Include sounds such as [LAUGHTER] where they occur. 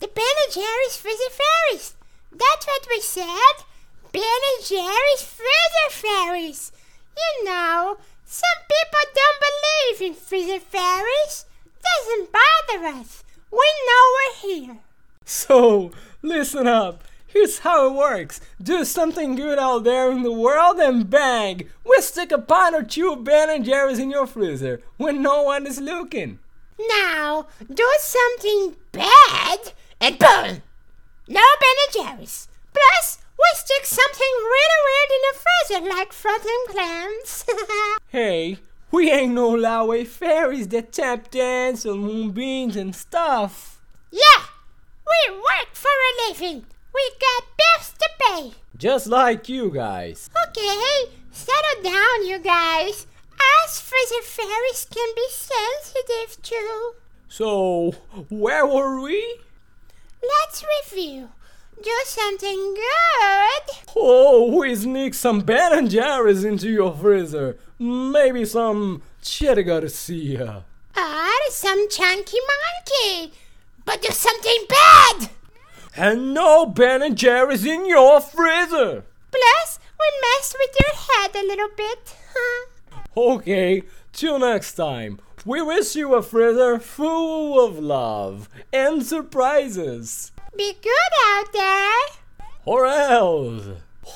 The Ben and Jerry's Fairies. That's what we said. Ben and Jerry's Fairies. You know, some people don't believe in Freezer Fairies. Doesn't bother us. We know we're here. So, listen up. Here's how it works. Do something good out there in the world and bang! We stick a pint or two Ben and Jerry's in your freezer when no one is looking. Now, do something bad and boom! No Ben and Jerry's. Plus, we stick something really weird in the freezer like frozen clams. [LAUGHS] Hey, we ain't no Lowey fairies that tap dance on moonbeams and stuff. yeah, we work for a living. We got bills to pay. Just like you guys. Okay, settle down, you guys. Freezer fairies can be sensitive too. So, where were we? Let's review. Do something good. Oh, we sneak some Ben and Jerry's into your freezer. Maybe some Cherry Garcia. Or some chunky monkey. But do something bad. And no Ben and Jerry's in your freezer. Plus, we mess with your head a little bit. Okay, till next time. We wish you a freezer full of love and surprises. Be good out there. Or else.